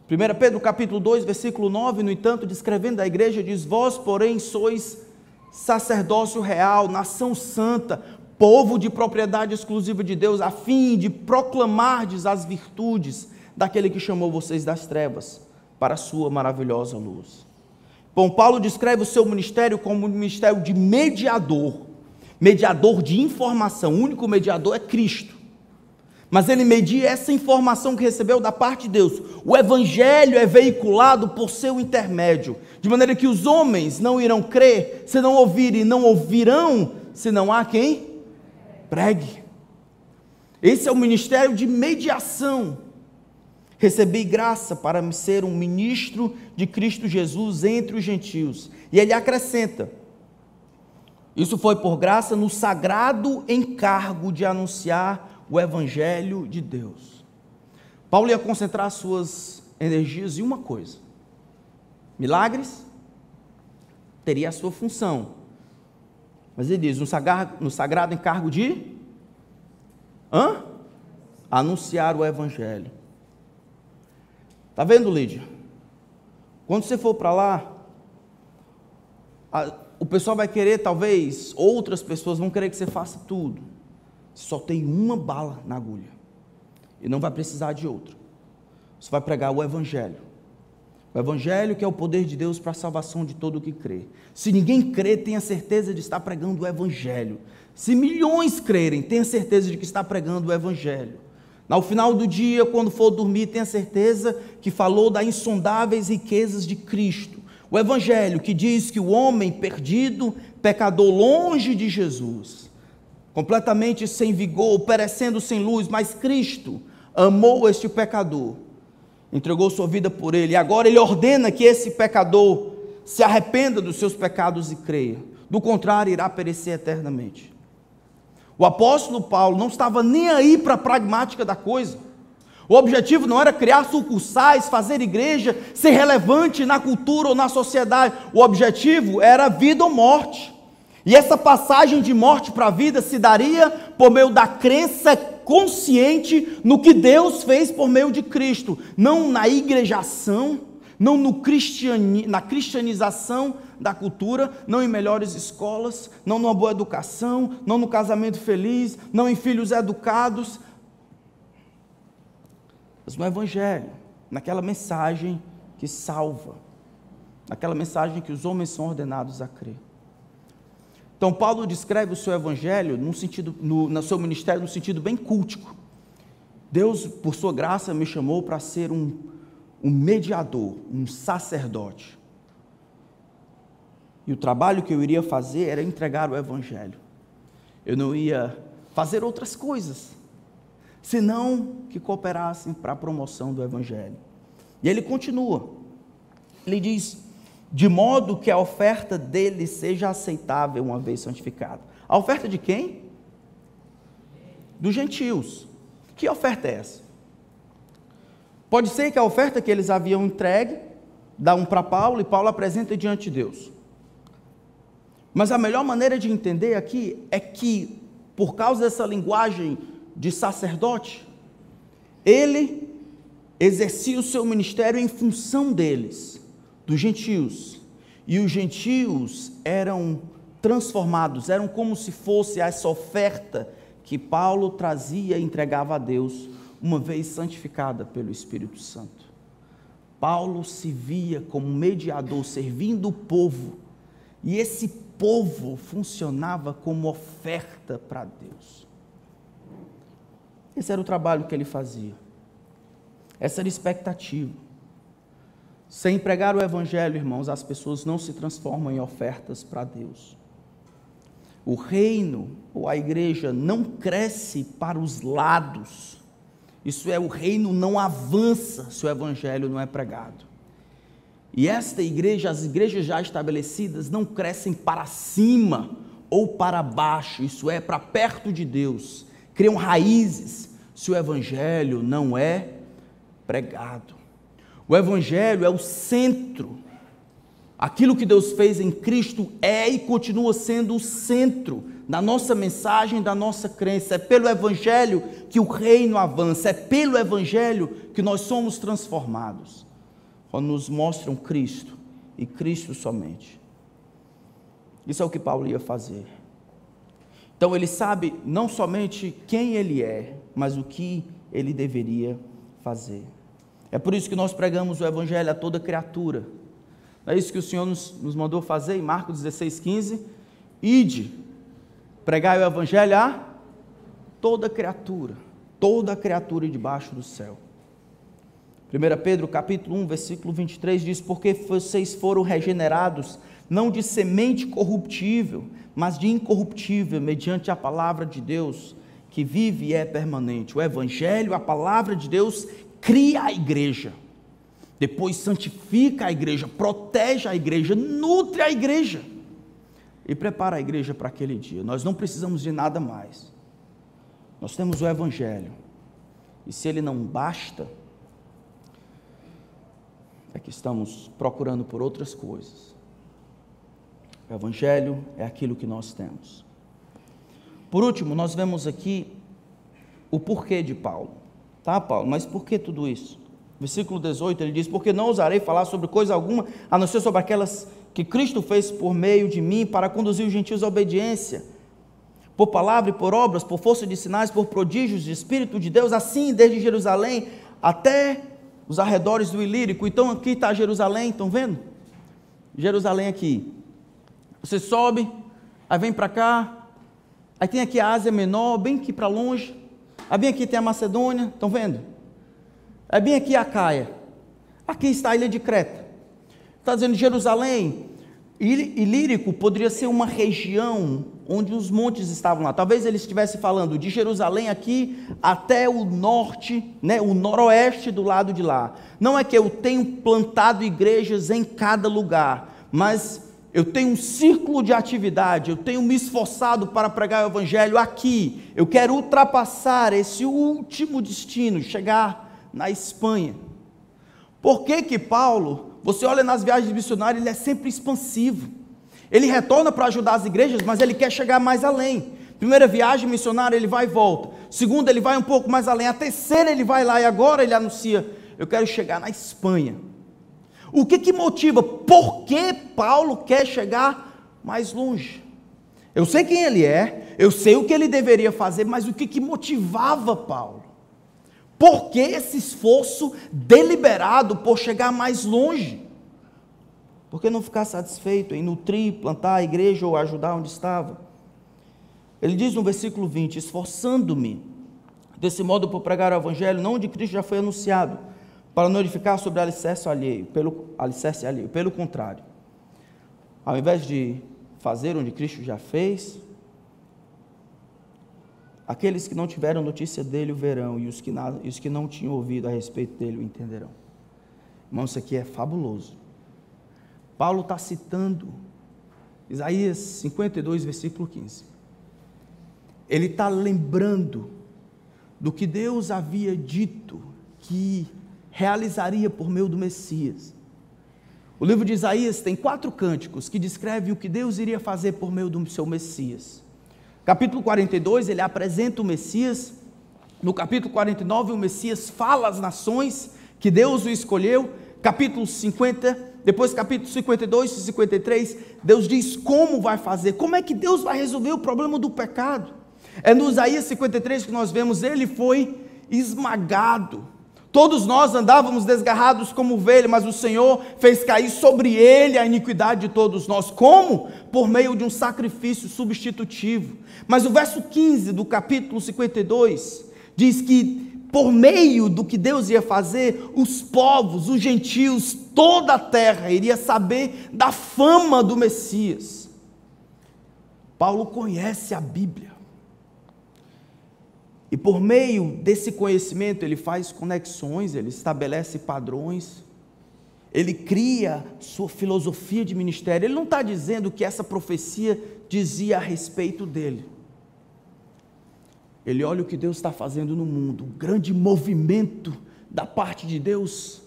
1 Pedro capítulo 2, versículo 9, no entanto, descrevendo a igreja, diz: Vós, porém, sois sacerdócio real, nação santa, povo de propriedade exclusiva de Deus, a fim de proclamardes as virtudes daquele que chamou vocês das trevas para a sua maravilhosa luz. Bom, Paulo descreve o seu ministério como um ministério de mediador, mediador de informação, o único mediador é Cristo. Mas ele media essa informação que recebeu da parte de Deus. O evangelho é veiculado por seu intermédio, de maneira que os homens não irão crer se não ouvirem, não ouvirão se não há quem pregue. Esse é o ministério de mediação. Recebi graça para ser um ministro de Cristo Jesus entre os gentios. E ele acrescenta: Isso foi por graça no sagrado encargo de anunciar o Evangelho de Deus. Paulo ia concentrar suas energias em uma coisa: milagres teria a sua função. Mas ele diz: no sagrado, no sagrado encargo de hã? anunciar o Evangelho. Está vendo, Lídia? Quando você for para lá, a, o pessoal vai querer, talvez, outras pessoas vão querer que você faça tudo só tem uma bala na agulha e não vai precisar de outra. Você vai pregar o Evangelho. O Evangelho que é o poder de Deus para a salvação de todo o que crê. Se ninguém crê, tenha certeza de estar pregando o Evangelho. Se milhões crerem, tenha certeza de que está pregando o Evangelho. Ao final do dia, quando for dormir, tenha certeza que falou das insondáveis riquezas de Cristo. O Evangelho que diz que o homem perdido, pecador longe de Jesus, completamente sem vigor, perecendo sem luz, mas Cristo amou este pecador, entregou sua vida por ele, e agora ele ordena que esse pecador se arrependa dos seus pecados e creia, do contrário, irá perecer eternamente. O apóstolo Paulo não estava nem aí para a pragmática da coisa. O objetivo não era criar sucursais, fazer igreja, ser relevante na cultura ou na sociedade. O objetivo era vida ou morte. E essa passagem de morte para a vida se daria por meio da crença consciente no que Deus fez por meio de Cristo, não na igrejação, não no cristiani, na cristianização da cultura, não em melhores escolas, não numa boa educação, não no casamento feliz, não em filhos educados, mas no Evangelho, naquela mensagem que salva, naquela mensagem que os homens são ordenados a crer. Então, Paulo descreve o seu evangelho no sentido, no, no seu ministério no sentido bem cultico. Deus, por sua graça, me chamou para ser um, um mediador, um sacerdote. E o trabalho que eu iria fazer era entregar o evangelho. Eu não ia fazer outras coisas, senão que cooperassem para a promoção do evangelho. E ele continua. Ele diz: de modo que a oferta dele seja aceitável uma vez santificado. A oferta de quem? Dos gentios. Que oferta é essa? Pode ser que a oferta que eles haviam entregue, dá um para Paulo e Paulo apresenta diante de Deus. Mas a melhor maneira de entender aqui é que, por causa dessa linguagem de sacerdote, ele exercia o seu ministério em função deles dos gentios. E os gentios eram transformados, eram como se fosse essa oferta que Paulo trazia e entregava a Deus, uma vez santificada pelo Espírito Santo. Paulo se via como mediador, servindo o povo, e esse povo funcionava como oferta para Deus. Esse era o trabalho que ele fazia, essa era a expectativa. Sem pregar o Evangelho, irmãos, as pessoas não se transformam em ofertas para Deus. O reino ou a igreja não cresce para os lados. Isso é, o reino não avança se o Evangelho não é pregado. E esta igreja, as igrejas já estabelecidas, não crescem para cima ou para baixo, isso é, para perto de Deus. Criam raízes se o Evangelho não é pregado. O Evangelho é o centro. Aquilo que Deus fez em Cristo é e continua sendo o centro da nossa mensagem, da nossa crença. É pelo Evangelho que o reino avança, é pelo Evangelho que nós somos transformados. Quando nos mostram Cristo e Cristo somente. Isso é o que Paulo ia fazer. Então ele sabe não somente quem ele é, mas o que ele deveria fazer. É por isso que nós pregamos o Evangelho a toda criatura. É isso que o Senhor nos, nos mandou fazer em Marcos 16, 15? Ide, pregai o Evangelho a toda criatura, toda criatura debaixo do céu. 1 Pedro capítulo 1, versículo 23 diz: Porque vocês foram regenerados, não de semente corruptível, mas de incorruptível, mediante a palavra de Deus, que vive e é permanente. O Evangelho, a palavra de Deus, cria a igreja, depois santifica a igreja, protege a igreja, nutre a igreja e prepara a igreja para aquele dia. Nós não precisamos de nada mais. Nós temos o Evangelho. E se ele não basta, é que estamos procurando por outras coisas. O Evangelho é aquilo que nós temos. Por último, nós vemos aqui o porquê de Paulo. Tá, Paulo, mas por que tudo isso? Versículo 18 ele diz: Porque não ousarei falar sobre coisa alguma, a não ser sobre aquelas que Cristo fez por meio de mim para conduzir os gentios à obediência, por palavra e por obras, por força de sinais, por prodígios de Espírito de Deus, assim desde Jerusalém até os arredores do Ilírico. Então aqui está Jerusalém, estão vendo? Jerusalém aqui. Você sobe, aí vem para cá, aí tem aqui a Ásia Menor, bem aqui para longe. Aí bem aqui tem a Macedônia, estão vendo? É bem aqui a Caia. Aqui está a ilha de Creta. Está dizendo Jerusalém. Ilírico poderia ser uma região onde os montes estavam lá. Talvez ele estivesse falando de Jerusalém aqui até o norte, né, o noroeste do lado de lá. Não é que eu tenho plantado igrejas em cada lugar, mas eu tenho um círculo de atividade, eu tenho me esforçado para pregar o Evangelho aqui. Eu quero ultrapassar esse último destino, chegar na Espanha. Por que que Paulo, você olha nas viagens missionárias, ele é sempre expansivo. Ele retorna para ajudar as igrejas, mas ele quer chegar mais além. Primeira viagem missionária, ele vai e volta. Segunda, ele vai um pouco mais além. A terceira, ele vai lá e agora ele anuncia: Eu quero chegar na Espanha. O que, que motiva? Por que Paulo quer chegar mais longe? Eu sei quem ele é, eu sei o que ele deveria fazer, mas o que, que motivava Paulo? Por que esse esforço deliberado por chegar mais longe? Por que não ficar satisfeito em nutrir, plantar a igreja ou ajudar onde estava? Ele diz no versículo 20: Esforçando-me desse modo por pregar o evangelho, não onde Cristo já foi anunciado, para notificar sobre o alicerce alheio, pelo alicerce alheio. Pelo contrário, ao invés de fazer onde Cristo já fez, aqueles que não tiveram notícia dele o verão, e os que, não, e os que não tinham ouvido a respeito dele o entenderão. Irmão, isso aqui é fabuloso. Paulo está citando Isaías 52, versículo 15. Ele está lembrando do que Deus havia dito que realizaria por meio do Messias. O livro de Isaías tem quatro cânticos que descrevem o que Deus iria fazer por meio do seu Messias. Capítulo 42, ele apresenta o Messias. No capítulo 49, o Messias fala às nações que Deus o escolheu. Capítulo 50, depois capítulo 52 e 53, Deus diz como vai fazer, como é que Deus vai resolver o problema do pecado. É no Isaías 53 que nós vemos, ele foi esmagado. Todos nós andávamos desgarrados como ovelha, mas o Senhor fez cair sobre ele a iniquidade de todos nós. Como? Por meio de um sacrifício substitutivo. Mas o verso 15 do capítulo 52 diz que por meio do que Deus ia fazer, os povos, os gentios, toda a terra iria saber da fama do Messias. Paulo conhece a Bíblia. E por meio desse conhecimento, ele faz conexões, ele estabelece padrões, ele cria sua filosofia de ministério. Ele não está dizendo que essa profecia dizia a respeito dele. Ele olha o que Deus está fazendo no mundo, um grande movimento da parte de Deus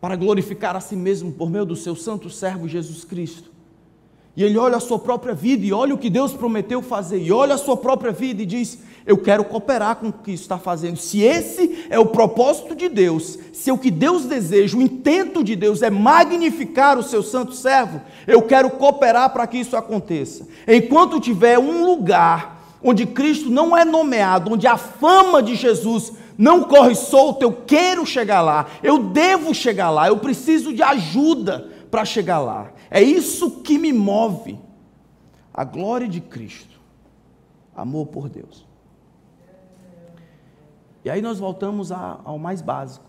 para glorificar a si mesmo por meio do seu santo servo Jesus Cristo. E ele olha a sua própria vida e olha o que Deus prometeu fazer, e olha a sua própria vida e diz: Eu quero cooperar com o que está fazendo. Se esse é o propósito de Deus, se é o que Deus deseja, o intento de Deus é magnificar o seu santo servo, eu quero cooperar para que isso aconteça. Enquanto tiver um lugar onde Cristo não é nomeado, onde a fama de Jesus não corre solta, eu quero chegar lá, eu devo chegar lá, eu preciso de ajuda para chegar lá. É isso que me move. A glória de Cristo, amor por Deus. E aí nós voltamos ao mais básico.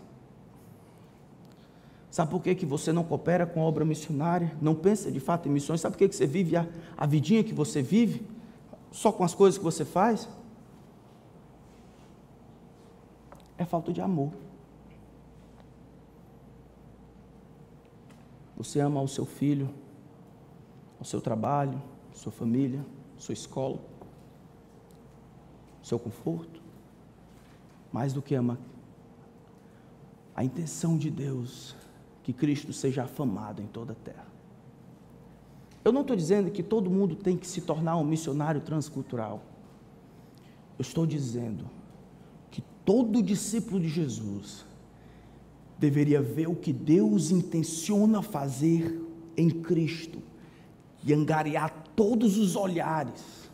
Sabe por que, que você não coopera com a obra missionária? Não pensa de fato em missões? Sabe por que, que você vive a, a vidinha que você vive? só com as coisas que você faz, é falta de amor. Você ama o seu filho, o seu trabalho, sua família, sua escola, seu conforto, mais do que ama a intenção de Deus que Cristo seja afamado em toda a terra. Eu não estou dizendo que todo mundo tem que se tornar um missionário transcultural. Eu estou dizendo que todo discípulo de Jesus deveria ver o que Deus intenciona fazer em Cristo e angariar todos os olhares.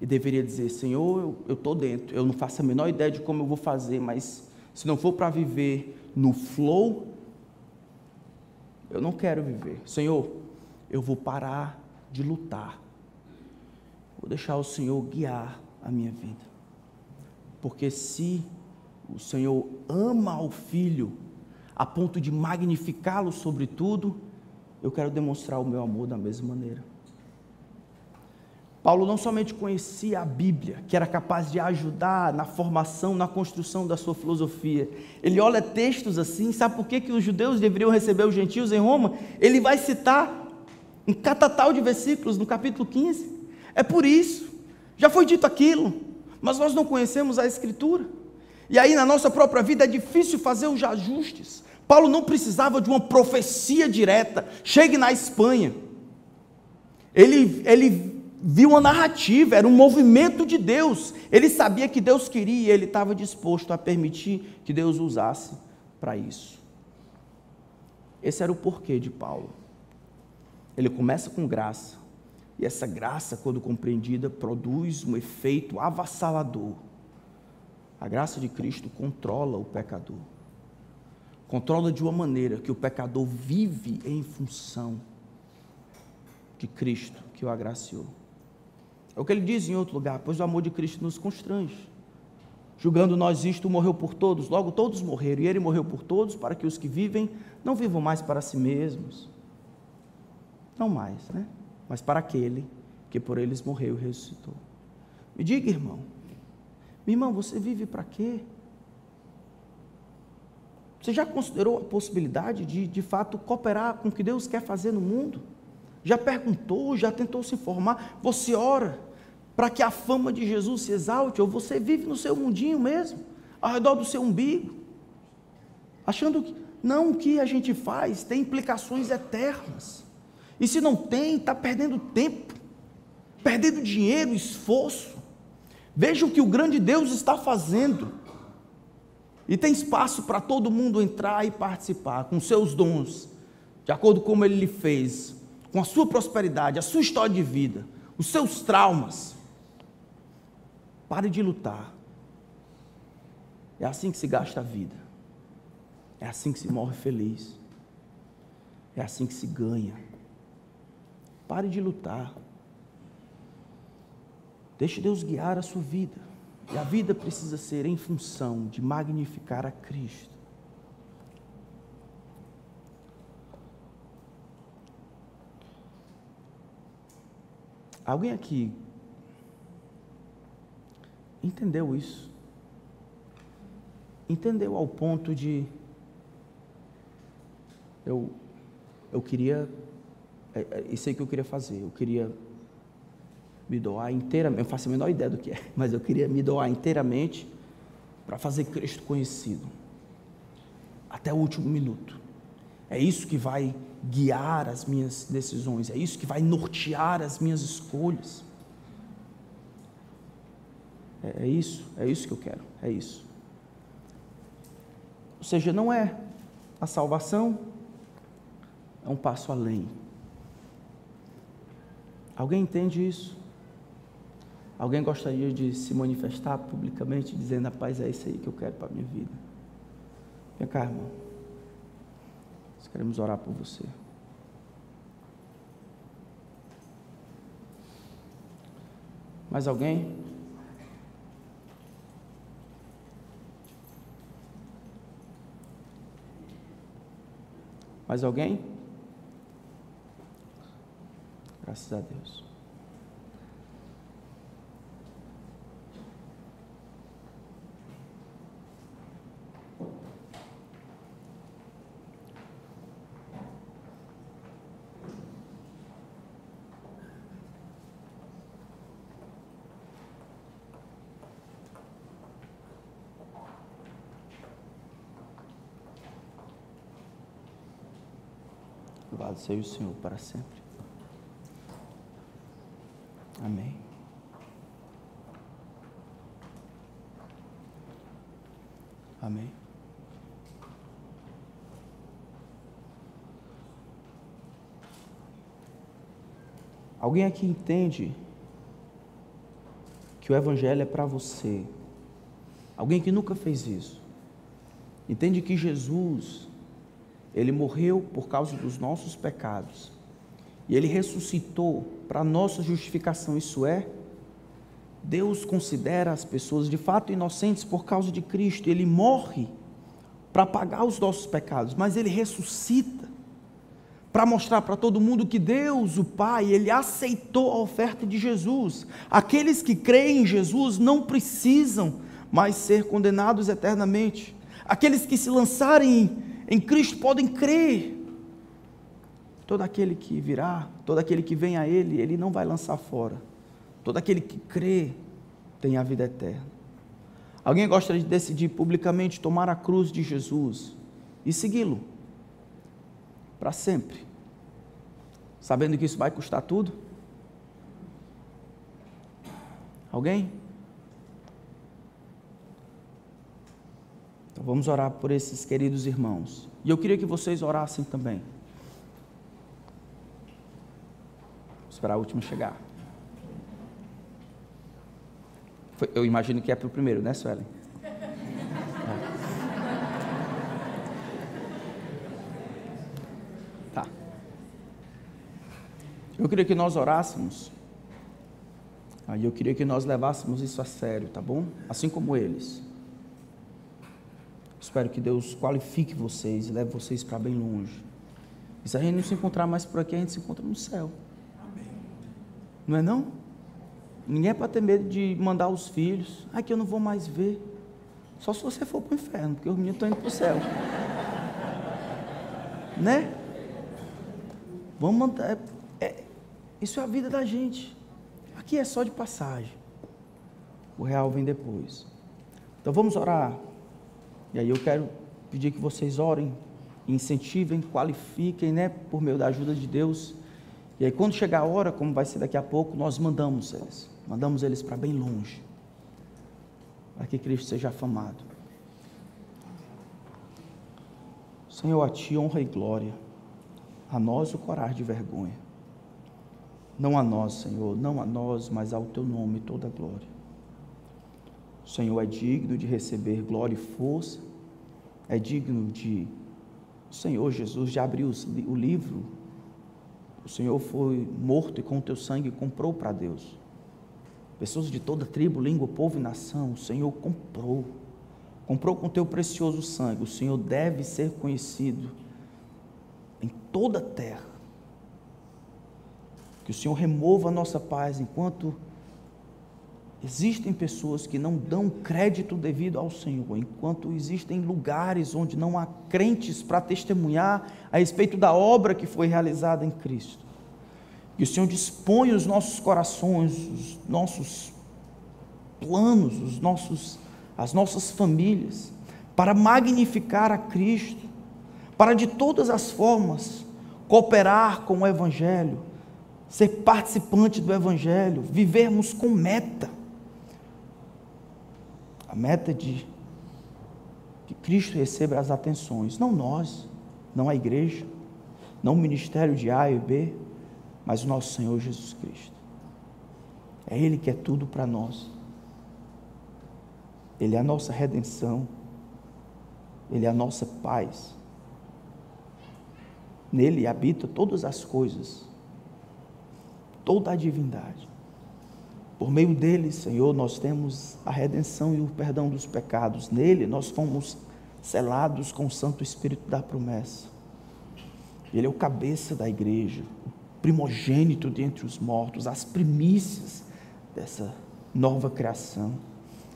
E deveria dizer: Senhor, eu estou dentro, eu não faço a menor ideia de como eu vou fazer, mas se não for para viver no flow, eu não quero viver. Senhor, eu vou parar de lutar. Vou deixar o Senhor guiar a minha vida. Porque se o Senhor ama o filho a ponto de magnificá-lo sobre tudo, eu quero demonstrar o meu amor da mesma maneira. Paulo não somente conhecia a Bíblia, que era capaz de ajudar na formação, na construção da sua filosofia. Ele olha textos assim, sabe por que, que os judeus deveriam receber os gentios em Roma? Ele vai citar um catatal de versículos no capítulo 15. É por isso, já foi dito aquilo, mas nós não conhecemos a Escritura. E aí na nossa própria vida é difícil fazer os ajustes. Paulo não precisava de uma profecia direta, chegue na Espanha. Ele, ele viu uma narrativa, era um movimento de Deus. Ele sabia que Deus queria e ele estava disposto a permitir que Deus usasse para isso. Esse era o porquê de Paulo. Ele começa com graça, e essa graça, quando compreendida, produz um efeito avassalador. A graça de Cristo controla o pecador. Controla de uma maneira que o pecador vive em função de Cristo que o agraciou. É o que ele diz em outro lugar, pois o amor de Cristo nos constrange. Julgando nós isto, morreu por todos, logo todos morreram, e ele morreu por todos, para que os que vivem não vivam mais para si mesmos. Não mais, né? Mas para aquele que por eles morreu e ressuscitou. Me diga, irmão, meu irmão, você vive para quê? Você já considerou a possibilidade de, de fato, cooperar com o que Deus quer fazer no mundo? Já perguntou, já tentou se informar? Você ora para que a fama de Jesus se exalte, ou você vive no seu mundinho mesmo, ao redor do seu umbigo, achando que não o que a gente faz tem implicações eternas. E se não tem, está perdendo tempo, perdendo dinheiro, esforço. Veja o que o grande Deus está fazendo. E tem espaço para todo mundo entrar e participar com seus dons, de acordo com como ele lhe fez, com a sua prosperidade, a sua história de vida, os seus traumas. Pare de lutar. É assim que se gasta a vida. É assim que se morre feliz. É assim que se ganha. Pare de lutar. Deixe Deus guiar a sua vida. E a vida precisa ser em função de magnificar a Cristo. Alguém aqui entendeu isso. Entendeu ao ponto de eu eu queria é, é, isso que eu queria fazer, eu queria me doar inteiramente, eu faço a menor ideia do que é, mas eu queria me doar inteiramente para fazer Cristo conhecido até o último minuto. É isso que vai guiar as minhas decisões, é isso que vai nortear as minhas escolhas. É, é isso, é isso que eu quero, é isso. Ou seja, não é a salvação, é um passo além. Alguém entende isso? Alguém gostaria de se manifestar publicamente dizendo: Rapaz, é isso aí que eu quero para a minha vida? Vem cá, irmão. Nós queremos orar por você. Mais alguém? Mais alguém? Graças a Deus. Seja o Senhor para sempre. Amém. Amém. Alguém aqui entende que o Evangelho é para você? Alguém que nunca fez isso? Entende que Jesus ele morreu por causa dos nossos pecados. E ele ressuscitou para nossa justificação. Isso é, Deus considera as pessoas de fato inocentes por causa de Cristo. Ele morre para pagar os nossos pecados, mas ele ressuscita para mostrar para todo mundo que Deus, o Pai, ele aceitou a oferta de Jesus. Aqueles que creem em Jesus não precisam mais ser condenados eternamente. Aqueles que se lançarem em Cristo podem crer. Todo aquele que virá, todo aquele que vem a Ele, Ele não vai lançar fora. Todo aquele que crê tem a vida eterna. Alguém gosta de decidir publicamente tomar a cruz de Jesus e segui-lo para sempre, sabendo que isso vai custar tudo? Alguém? Então vamos orar por esses queridos irmãos. E eu queria que vocês orassem também. Vou esperar a última chegar. eu imagino que é para o primeiro, né, Suelen? Tá. Eu queria que nós orássemos. Aí eu queria que nós levássemos isso a sério, tá bom? Assim como eles. Espero que Deus qualifique vocês e leve vocês para bem longe. E se a gente não se encontrar mais por aqui, a gente se encontra no céu. Amém. Não é não? Ninguém é para ter medo de mandar os filhos. Aqui eu não vou mais ver. Só se você for para o inferno, porque os meninos estão indo para o céu. né? Vamos mandar. É, é, isso é a vida da gente. Aqui é só de passagem. O real vem depois. Então vamos orar. E aí eu quero pedir que vocês orem, incentivem, qualifiquem, né, por meio da ajuda de Deus. E aí quando chegar a hora, como vai ser daqui a pouco, nós mandamos eles. Mandamos eles para bem longe. Para que Cristo seja afamado. Senhor, a Ti honra e glória. A nós o corar de vergonha. Não a nós, Senhor, não a nós, mas ao Teu nome toda a glória. O Senhor é digno de receber glória e força. É digno de o Senhor Jesus de abrir o livro. O Senhor foi morto e com o teu sangue comprou para Deus pessoas de toda tribo, língua, povo e nação, o Senhor comprou. Comprou com teu precioso sangue. O Senhor deve ser conhecido em toda a terra. Que o Senhor remova a nossa paz enquanto existem pessoas que não dão crédito devido ao Senhor, enquanto existem lugares onde não há crentes para testemunhar a respeito da obra que foi realizada em Cristo. Que o Senhor dispõe os nossos corações, os nossos planos, os nossos, as nossas famílias, para magnificar a Cristo, para de todas as formas cooperar com o Evangelho, ser participante do Evangelho, vivermos com meta. Meta de que Cristo receba as atenções, não nós, não a igreja, não o ministério de A e B, mas o nosso Senhor Jesus Cristo. É Ele que é tudo para nós. Ele é a nossa redenção. Ele é a nossa paz. Nele habita todas as coisas, toda a divindade. Por meio dele, Senhor, nós temos a redenção e o perdão dos pecados. Nele nós fomos selados com o Santo Espírito da promessa. Ele é o cabeça da igreja, o primogênito dentre os mortos, as primícias dessa nova criação.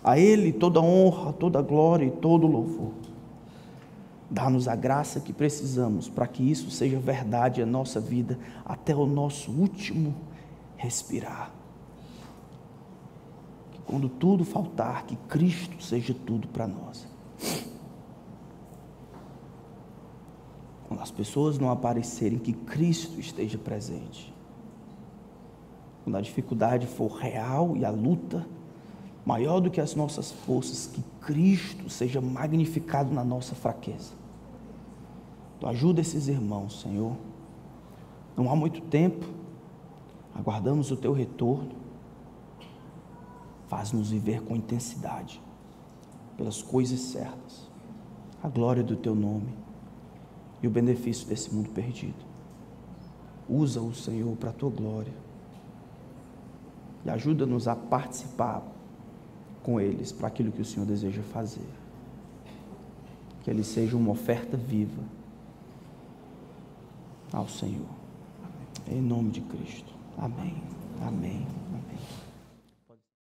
A Ele toda honra, toda glória e todo louvor. Dá-nos a graça que precisamos para que isso seja verdade em nossa vida até o nosso último respirar. Quando tudo faltar, que Cristo seja tudo para nós. Quando as pessoas não aparecerem, que Cristo esteja presente. Quando a dificuldade for real e a luta maior do que as nossas forças, que Cristo seja magnificado na nossa fraqueza. Tu ajuda esses irmãos, Senhor. Não há muito tempo, aguardamos o teu retorno. Faz-nos viver com intensidade, pelas coisas certas, a glória do teu nome e o benefício desse mundo perdido. Usa o Senhor para a tua glória e ajuda-nos a participar com eles para aquilo que o Senhor deseja fazer. Que ele seja uma oferta viva ao Senhor. Em nome de Cristo. Amém. Amém.